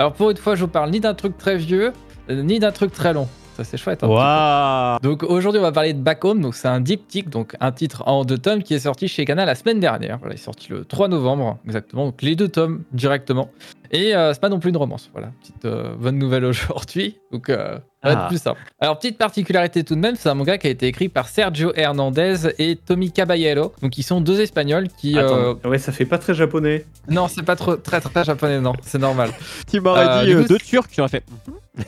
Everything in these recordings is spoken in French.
Alors pour une fois, je vous parle ni d'un truc très vieux, euh, ni d'un truc très long. Ça c'est chouette. Waouh Donc aujourd'hui, on va parler de Back Home. Donc c'est un diptyque, donc un titre en deux tomes qui est sorti chez Canal la semaine dernière. Voilà, il est sorti le 3 novembre, exactement. Donc les deux tomes directement. Et euh, c'est pas non plus une romance. Voilà, petite euh, bonne nouvelle aujourd'hui. Donc euh, ça va être Ah. plus simple. Alors petite particularité tout de même, c'est un manga qui a été écrit par Sergio Hernandez et Tommy Caballero. Donc ils sont deux Espagnols qui. euh, Attends, ouais, ça fait pas très japonais. Non, c'est pas trop très très japonais, non, c'est normal. Tu m'aurais Euh, dit euh, deux Turcs, j'aurais fait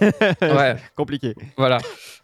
Ouais. compliqué. Voilà.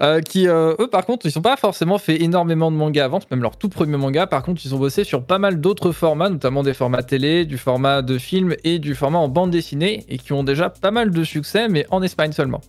Euh, qui, euh, eux, par contre, ils sont pas forcément fait énormément de mangas avant, même leur tout premier manga. Par contre, ils ont bossé sur pas mal d'autres formats, notamment des formats télé, du format de film et du format en bande dessinée, et qui ont déjà pas mal de succès, mais en Espagne seulement.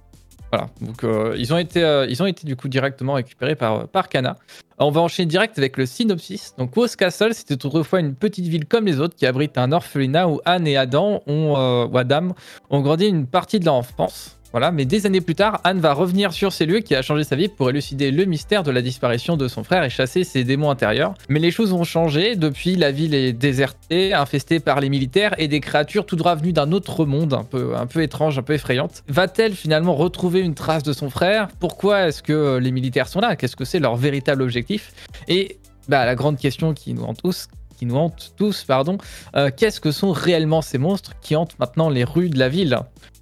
Voilà. Donc, euh, ils, ont été, euh, ils ont été du coup directement récupérés par, par Kana. On va enchaîner direct avec le synopsis. Donc, Rose Castle, c'était autrefois une petite ville comme les autres qui abrite un orphelinat où Anne et Adam ont, euh, ou Adam ont grandi une partie de leur enfance. Voilà, mais des années plus tard, Anne va revenir sur ces lieux qui a changé sa vie pour élucider le mystère de la disparition de son frère et chasser ses démons intérieurs. Mais les choses ont changé. Depuis, la ville est désertée, infestée par les militaires et des créatures tout droit venues d'un autre monde, un peu, un peu étrange, un peu effrayante. Va-t-elle finalement retrouver une trace de son frère? Pourquoi est-ce que les militaires sont là? Qu'est-ce que c'est leur véritable objectif? Et bah, la grande question qui nous hante tous, qui nous hante tous, pardon, euh, qu'est-ce que sont réellement ces monstres qui hantent maintenant les rues de la ville?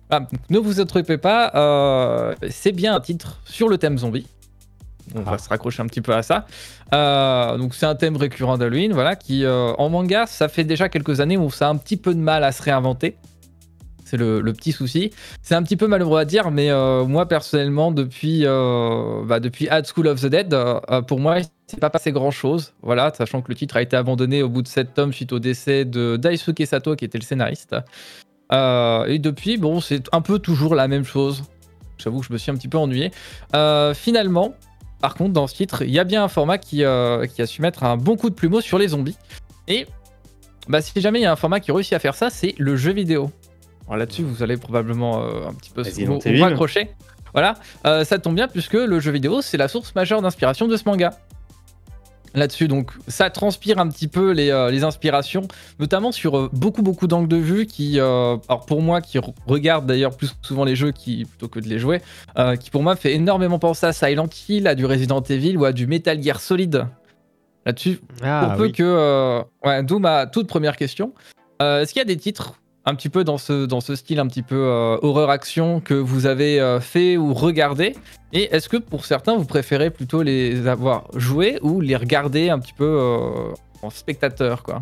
Ah, ne vous intrompez pas, euh, c'est bien un titre sur le thème zombie. On va Ah. se raccrocher un petit peu à ça. Euh, donc c'est un thème récurrent d'Halloween, voilà, qui euh, en manga, ça fait déjà quelques années où ça a un petit peu de mal à se réinventer. C'est le, le petit souci. C'est un petit peu malheureux à dire, mais moi personnellement, depuis, bah, depuis Ad School of the Dead, pour moi, c'est pas passé grand chose. Voilà, sachant que le titre a été abandonné au bout de 7 tomes suite au décès de Daisuke Sato, qui était le scénariste. Euh, et depuis, bon, c'est un peu toujours la même chose. J'avoue que je me suis un petit peu ennuyé. Euh, finalement, par contre, dans ce titre, il y a bien un format qui, euh, qui a su mettre un bon coup de plumeau sur les zombies. Et bah, si jamais il y a un format qui réussit à faire ça, c'est le jeu vidéo. Là-dessus, vous allez probablement un petit peu raccrocher. Voilà, ça tombe bien puisque le jeu vidéo, c'est la source majeure d'inspiration de ce manga. Là-dessus, donc, ça transpire un petit peu les, euh, les inspirations, notamment sur euh, beaucoup, beaucoup d'angles de vue qui, euh, alors pour moi, qui re- regarde d'ailleurs plus souvent les jeux qui, plutôt que de les jouer, qui pour moi fait énormément penser à Silent Hill, à du Resident Evil ou à du Metal Gear Solid. Là-dessus, Ah, pour peu oui. que. euh, ouais, d'où ma toute première question. Est-ce qu'il y a des titres un petit peu dans ce, dans ce style, un petit peu euh, horreur-action que vous avez euh, fait ou regardé Et est-ce que pour certains, vous préférez plutôt les avoir joués ou les regarder un petit peu euh, en spectateur, quoi?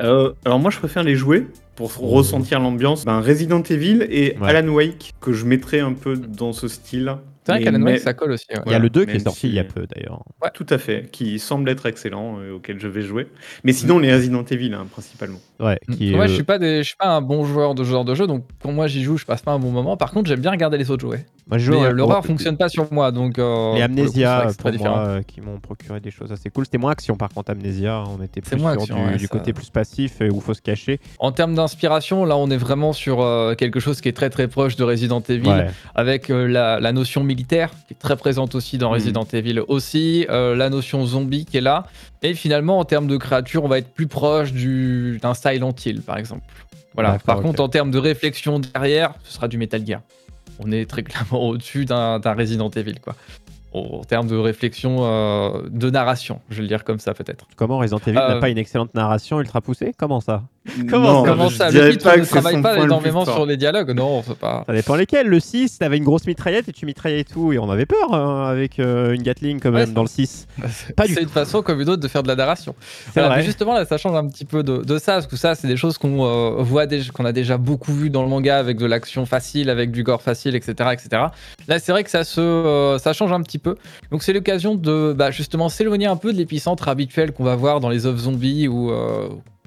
Euh, alors moi, je préfère les jouer pour ressentir l'ambiance. Ben, Resident Evil et Ouais. Alan Wake, que je mettrais un peu dans ce style. C'est vrai qu'Alan Wake, ça colle aussi. ouais. Il y a le 2 qui est sorti il y a peu d'ailleurs. Tout à fait, qui semble être excellent, euh, auquel je vais jouer. Mais sinon, les Resident Evil, hein, principalement. Ouais, qui est, Moi, je euh, suis pas, des, je suis pas un bon joueur de ce genre de jeu, donc quand moi j'y joue, je passe pas un bon moment. Par contre, j'aime bien regarder les autres jouer. moi, je joue Mais à- euh, l'horreur fonctionne pas sur moi, donc. euh, Les pour coup, Amnesia, vrai que c'est très pour différent. moi, euh, qui m'ont procuré des choses assez cool. C'était moins action, par contre, Amnesia. On était plus moins sur action, du, ouais, du ça- côté plus passif euh, où il faut se cacher. En termes d'inspiration, là, on est vraiment sur euh, quelque chose qui est très très proche de Resident Evil, Ouais. avec euh, la, la notion militaire qui est très présente aussi dans Mhm. Resident Evil aussi, euh, la notion zombie qui est là, et finalement en termes de créature, on va être plus proche du- d'un Silent Hill par exemple. Voilà. Par contre, en termes de réflexion derrière, ce sera du Metal Gear. On est très clairement au-dessus d'un d'un Resident Evil, quoi. En termes de réflexion, euh, de narration, je vais le dire comme ça peut-être. Comment Resident Evil Euh, n'a pas une excellente narration ultra poussée? Comment ça? Comment, Non, Comment je ça Le titre pas ne travaille pas le énormément sur les dialogues, non, c'est pas. Ça dépend lesquels. Le 6, t'avais une grosse mitraillette et tu mitraillais tout. Et on avait peur hein, avec euh, une Gatling quand Ouais, même dans le 6. Pas du C'est une façon comme une autre de faire de la narration. C'est Voilà, vrai. mais justement, là, ça change un petit peu de, de ça, parce que ça, c'est des choses qu'on euh, voit qu'on a déjà beaucoup vu dans le manga, avec de l'action facile, avec du gore facile, etc., etc. Là, c'est vrai que ça se, euh, ça change un petit peu. Donc, c'est l'occasion de, bah, justement, s'éloigner un peu de l'épicentre habituel qu'on va voir dans les œuvres zombies ou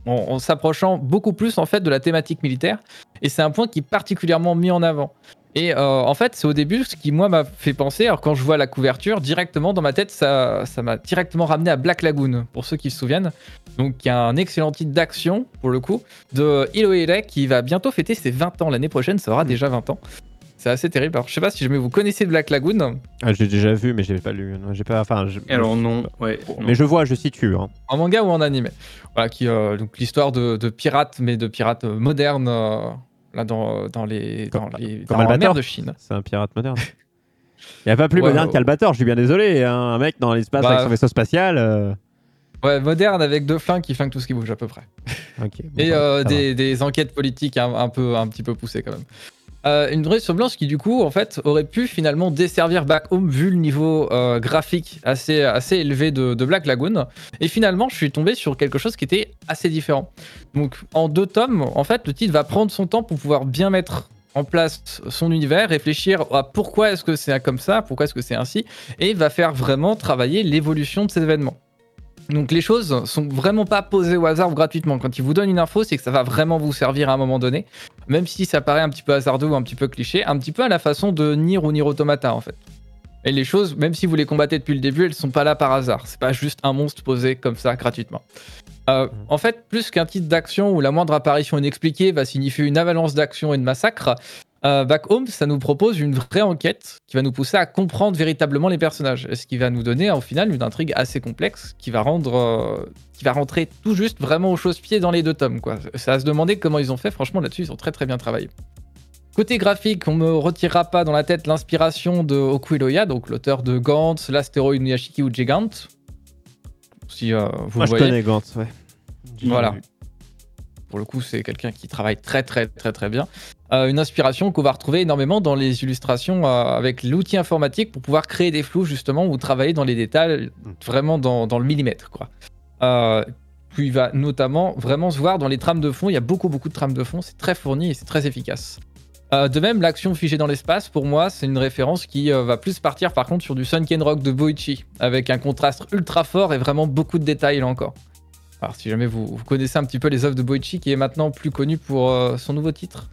en, s'approchant beaucoup plus en fait de la thématique militaire. Et c'est un point qui est particulièrement mis en avant. Et euh, en fait, c'est au début ce qui, moi, m'a fait penser. Alors, quand je vois la couverture, directement dans ma tête, ça ça m'a directement ramené à Black Lagoon, pour ceux qui se souviennent. Donc, il y a un excellent titre d'action, pour le coup, de Hirohire qui va bientôt fêter ses 20 ans. L'année prochaine, ça aura déjà 20 ans. C'est assez terrible. Alors, je sais pas si jamais vous connaissez Black Lagoon. Ah, j'ai déjà vu, mais j'ai pas lu. J'ai pas. Enfin, je- Alors non, ouais. non. mais je vois, je situe. hein. en manga ou en animé. Voilà, qui euh, donc l'histoire de, de pirates, mais de pirates euh, modernes, euh, là, dans, dans les, dans Comme- les comme dans la mer Albator. de Chine. C'est un pirate moderne. Il n'y a pas plus Ouais, moderne ouais. qu'Albator, je suis bien désolé. hein. Un mec dans l'espace Bah, avec son vaisseau spatial. euh, Ouais, moderne avec deux flingues qui flinguent tout ce qui bouge à peu près. ok, bon, Et bah, euh, des, des enquêtes politiques un, un peu, un petit peu poussées quand même. Euh, une ressemblance qui du coup en fait aurait pu finalement desservir Back Home vu le niveau euh, graphique assez, assez élevé de, de Black Lagoon. Et finalement je suis tombé sur quelque chose qui était assez différent. Donc en deux tomes, en fait le titre va prendre son temps pour pouvoir bien mettre en place son univers, réfléchir à pourquoi est-ce que c'est comme ça, pourquoi est-ce que c'est ainsi, et va faire vraiment travailler l'évolution de ces événements. Donc les choses sont vraiment pas posées au hasard ou gratuitement. Quand il vous donne une info, c'est que ça va vraiment vous servir à un moment donné, même si ça paraît un petit peu hasardeux ou un petit peu cliché, un petit peu à la façon de Nier ou Nier Automata en fait. Et les choses, même si vous les combattez depuis le début, elles sont pas là par hasard. C'est pas juste un monstre posé comme ça gratuitement. Euh, en fait, plus qu'un titre d'action où la moindre apparition inexpliquée va signifier une avalanche d'action et de massacre, euh, Back Home, ça nous propose une vraie enquête qui va nous pousser à comprendre véritablement les personnages, et ce qui va nous donner au final une intrigue assez complexe qui va rendre, euh, qui va rentrer tout juste vraiment au chausse-pied dans les deux tomes. Quoi. C'est à se demander comment ils ont fait. Franchement, là-dessus, ils ont très très bien travaillé. Côté graphique, on me retirera pas dans la tête l'inspiration de Okuiloya, donc l'auteur de Gantz, l'astéroïde Miyashiki ou Gigant. Si euh, vous Moi, je voyez. connais Gantz, ouais. Voilà. Pour le coup, c'est quelqu'un qui travaille très très très très bien. Euh, une inspiration qu'on va retrouver énormément dans les illustrations euh, avec l'outil informatique pour pouvoir créer des flous justement ou travailler dans les détails vraiment dans, dans le millimètre. Quoi. Euh, puis il va notamment vraiment se voir dans les trames de fond. Il y a beaucoup beaucoup de trames de fond. C'est très fourni et c'est très efficace. Euh, de même, l'action figée dans l'espace, pour moi, c'est une référence qui euh, va plus partir par contre sur du Sunken Rock de Boichi, avec un contraste ultra fort et vraiment beaucoup de détails là encore. Alors, si jamais vous, vous connaissez un petit peu les œuvres de Boichi, qui est maintenant plus connu pour euh, son nouveau titre,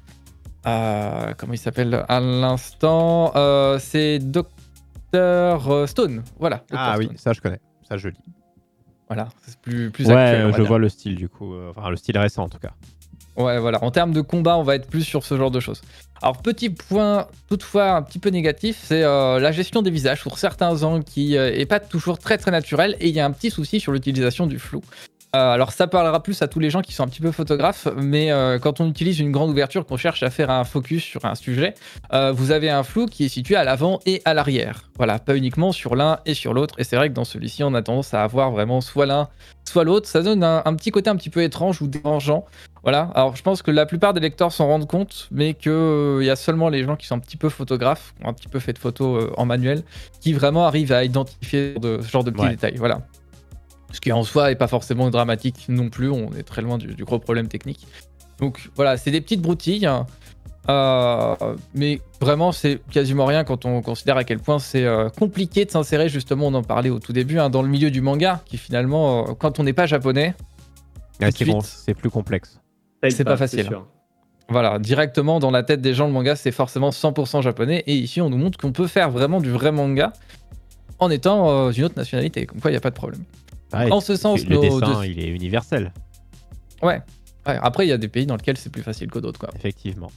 Euh, comment il s'appelle à l'instant Euh, C'est Docteur Stone. Voilà. Dr. Ah oui, ça je connais. Ça je lis. Voilà, c'est plus, plus ouais, actuel. je vois le style du coup. Enfin, le style récent en tout cas. Ouais, voilà. En termes de combat, on va être plus sur ce genre de choses. Alors, petit point, toutefois, un petit peu négatif, c'est euh, la gestion des visages pour certains angles qui euh, est pas toujours très très naturelle et il y a un petit souci sur l'utilisation du flou. Euh, alors, ça parlera plus à tous les gens qui sont un petit peu photographes, mais euh, quand on utilise une grande ouverture, qu'on cherche à faire un focus sur un sujet, euh, vous avez un flou qui est situé à l'avant et à l'arrière. Voilà, pas uniquement sur l'un et sur l'autre. Et c'est vrai que dans celui-ci, on a tendance à avoir vraiment soit l'un, soit l'autre. Ça donne un, un petit côté un petit peu étrange ou dérangeant. Voilà, alors je pense que la plupart des lecteurs s'en rendent compte, mais qu'il y a seulement les gens qui sont un petit peu photographes, qui ont un petit peu fait de photos en manuel, qui vraiment arrivent à identifier de, ce genre de petits Ouais. détails. Voilà. Ce qui en soi est pas forcément dramatique non plus, on est très loin du, du gros problème technique. Donc voilà, c'est des petites broutilles, hein. Euh, mais vraiment c'est quasiment rien quand on considère à quel point c'est euh, compliqué de s'insérer, justement on en parlait au tout début, hein, dans le milieu du manga, qui finalement, euh, quand on n'est pas japonais, Ouais, de c'est bon, plus complexe. C'est pas facile. sûr. Voilà, directement dans la tête des gens, le manga, c'est forcément 100% japonais. Et ici, on nous montre qu'on peut faire vraiment du vrai manga en étant euh, d'une autre nationalité. Comme quoi, il n'y a pas de problème. En ce sens, le nos dessin, il est universel, Ouais. Ouais, Après, il y a des pays dans lesquels c'est plus facile que d'autres. quoi. effectivement.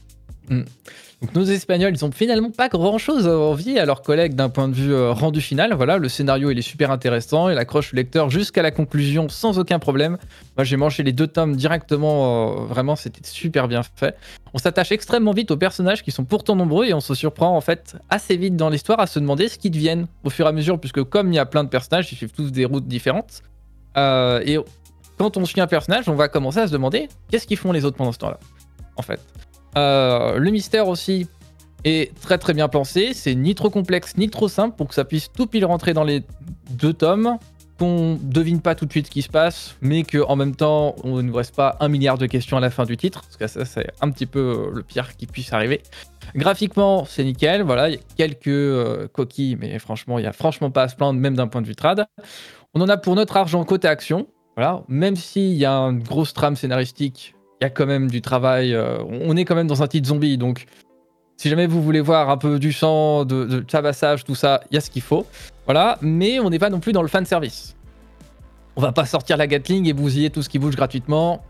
Donc, nos Espagnols, ils ont finalement pas grand-chose à envier à leurs collègues d'un point de vue euh, rendu final. Voilà, le scénario, il est super intéressant. Il accroche le lecteur jusqu'à la conclusion sans aucun problème. Moi, j'ai mangé les deux tomes directement. euh, vraiment, c'était super bien fait. On s'attache extrêmement vite aux personnages qui sont pourtant nombreux et on se surprend en fait assez vite dans l'histoire à se demander ce qu'ils deviennent au fur et à mesure, puisque comme il y a plein de personnages, ils suivent tous des routes différentes. Euh, et quand on suit un personnage, on va commencer à se demander qu'est-ce qu'ils font les autres pendant ce temps-là, en fait. Euh, le mystère aussi est très très bien pensé. C'est ni trop complexe ni trop simple pour que ça puisse tout pile rentrer dans les deux tomes. Qu'on devine pas tout de suite ce qui se passe, mais qu'en même temps, on ne reste pas un milliard de questions à la fin du titre, parce que ça, c'est un petit peu euh, le pire qui puisse arriver. Graphiquement, c'est nickel, voilà, il y a quelques euh, coquilles, mais franchement, il y a franchement pas à se plaindre, même d'un point de vue trad. On en a pour notre argent côté action, voilà, même s'il y a une grosse trame scénaristique, y a quand même du travail. euh, on est quand même dans un titre zombie, donc si jamais vous voulez voir un peu du sang, de, de tabassage, tout ça, il y a ce qu'il faut. Voilà, mais on n'est pas non plus dans le fan service. On va pas sortir la Gatling et bousiller tout ce qui bouge gratuitement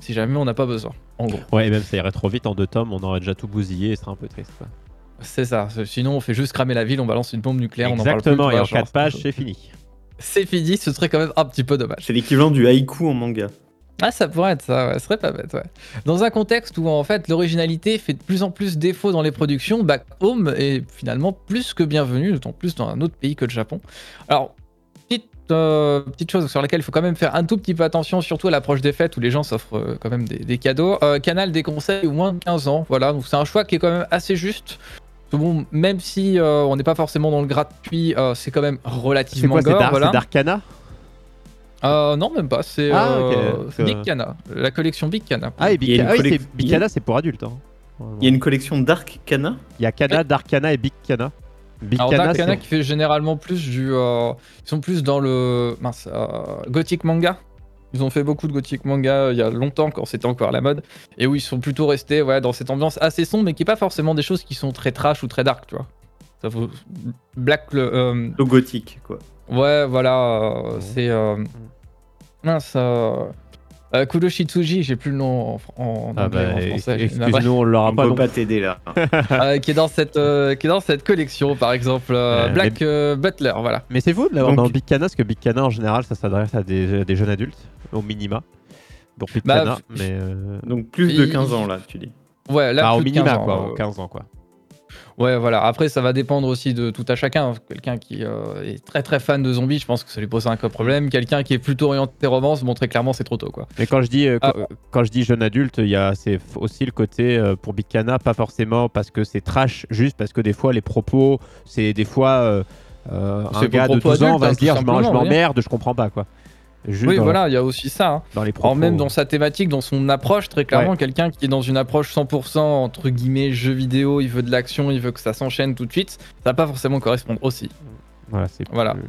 si jamais on n'a pas besoin. En gros, Ouais, et même ça irait trop vite en deux tomes, on aurait déjà tout bousillé et ce serait un peu triste. c'est ça. Sinon, on fait juste cramer la ville, on balance une bombe nucléaire, on en parle Exactement, plus. et en tu vois, 4 genre, pages, c'est fini. C'est fini, ce serait quand même un petit peu dommage. C'est l'équivalent du haïku en manga. Ah, ça pourrait être ça, ouais, ce serait pas bête, ouais. Dans un contexte où en fait l'originalité fait de plus en plus défaut dans les productions, Back Home est finalement plus que bienvenu, d'autant plus dans un autre pays que le Japon. Alors, petite, euh, petite chose sur laquelle il faut quand même faire un tout petit peu attention, surtout à l'approche des fêtes où les gens s'offrent euh, quand même des, des cadeaux. Euh, Canal déconseille au moins de 15 ans, voilà, donc c'est un choix qui est quand même assez juste. Bon, même si on n'est pas forcément dans le gratuit, c'est quand même C'est relativement quoi C'est gore, Dar- voilà. c'est Darkana Euh, non, même pas. C'est Ah, euh, Big Cana, la collection Big Cana. Ah, et Il y a Big une ah oui, c'est- Big Cana, c'est pour adultes. hein. Il y a une collection Dark Cana. Il y a Cana, Darkana et Big Cana. Big Alors Cana, Dark Cana qui fait généralement plus du, euh, ils sont plus dans le mince, euh, gothic manga. Ils ont fait beaucoup de gothic manga euh, il y a longtemps quand c'était encore à la mode. Et où ils sont plutôt restés ouais, dans cette ambiance assez sombre, mais qui est pas forcément des choses qui sont très trash ou très dark, tu vois. Ça vaut- Black, le, euh, Le gothique, quoi. Ouais, voilà, euh, c'est euh, mince. Euh, euh, Kuroshitsuji, j'ai plus le nom en, en Ah anglais, bah, en français. excuse-nous, on l'aura On pas. peut non pas t'aider là. Euh, qui est dans cette euh, qui est dans cette collection par exemple euh, Euh, Black euh, Butler voilà Mais c'est faux de l'avoir Donc- dans Big Cana, parce que Big Cana en général ça s'adresse à des, des jeunes adultes, au minima. Pour Big Bah, Cana, f- mais. euh, Donc plus de Il- 15 ans là, tu dis. ouais là bah, au plus de minima 15 ans, quoi, euh, au 15 ans quoi. Ouais voilà. Après ça va dépendre aussi de tout à chacun. Quelqu'un qui euh, est très très fan de zombies je pense que ça lui pose un problème. Quelqu'un qui est plutôt orienté romance bon très clairement c'est trop tôt quoi. Mais quand je dis, euh, Ah. quand, quand je dis jeune adulte, il y a c'est aussi le côté euh, pour Big Cana, pas forcément parce que c'est trash, juste parce que des fois les propos, c'est des fois euh, euh, un gars de propos 12 ans va hein, se dire je m'emmerde, je comprends pas quoi. Juste oui voilà il y a aussi ça hein. dans les propos. Alors même dans sa thématique, dans son approche, très clairement, Ouais. quelqu'un qui est dans une approche 100% entre guillemets jeu vidéo, il veut de l'action, il veut que ça s'enchaîne tout de suite, ça va pas forcément correspondre aussi. Voilà, c'est Voilà. plus-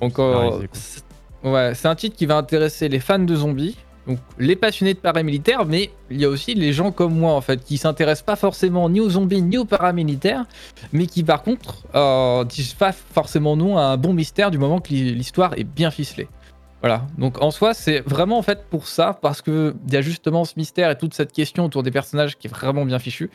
Donc, euh, c'est- ouais, c'est un titre qui va intéresser les fans de zombies, donc les passionnés de paramilitaires, mais il y a aussi les gens comme moi en fait qui s'intéressent pas forcément ni aux zombies ni aux paramilitaires, mais qui par contre euh, disent pas forcément non à un bon mystère du moment que l'hi- l'histoire est bien ficelée. Voilà, donc en soi c'est vraiment en fait pour ça, parce que il y a justement ce mystère et toute cette question autour des personnages qui est vraiment bien fichu,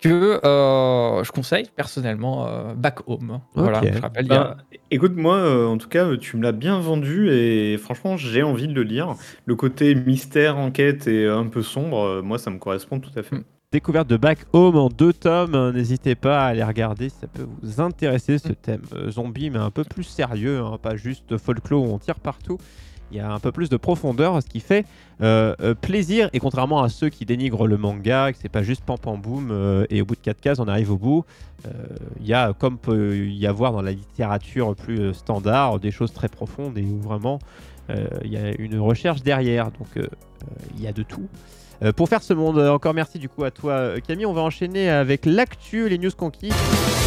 que euh, je conseille personnellement euh, Back Home. Voilà, je rappelle, a- Bah, écoute, moi, euh, en tout cas, tu me l'as bien vendu et franchement, j'ai envie de le lire. Le côté mystère, enquête et un peu sombre, euh, moi, ça me correspond tout à fait. Mm. Découverte de Back Home en deux tomes. N'hésitez pas à aller regarder si ça peut vous intéresser ce thème euh, zombie, mais un peu plus sérieux, hein, pas juste folklore où on tire partout. Il y a un peu plus de profondeur, ce qui fait euh, euh, plaisir. Et contrairement à ceux qui dénigrent le manga, que c'est pas juste pam pam boum et au bout de quatre cases on arrive au bout, il y a comme peut y avoir dans la littérature plus standard des choses très profondes et où vraiment il y a une recherche derrière. Donc il y a de tout. Euh, pour faire ce monde, euh, encore merci du coup à toi euh, Camille. On va enchaîner avec l'actu, les news kiffe.